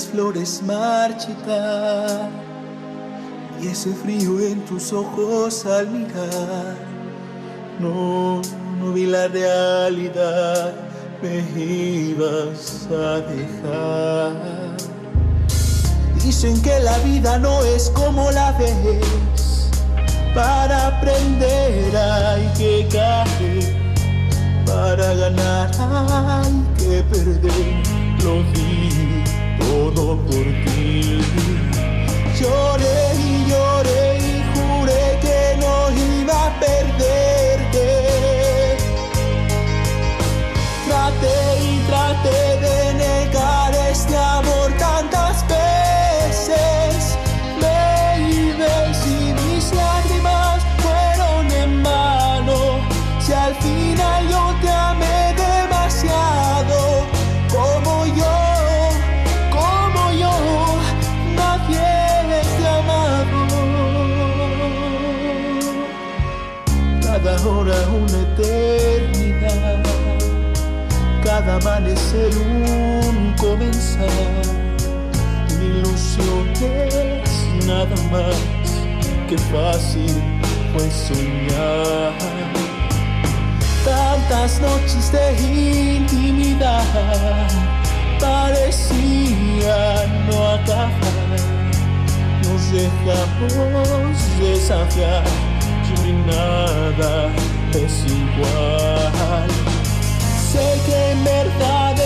Las flores marchitar y ese frío en tus ojos al mirar. No, no vi la realidad, me ibas a dejar. Dicen que la vida no es como la ves, para aprender hay que caer, para ganar hay que perder. Una eternidad cada amanecer un comenzar. Mi ilusión es nada más que fácil fue soñar. Tantas noches de intimidad parecían no acabar. Nos dejamos desafiar y nada es igual. Sé que en verdad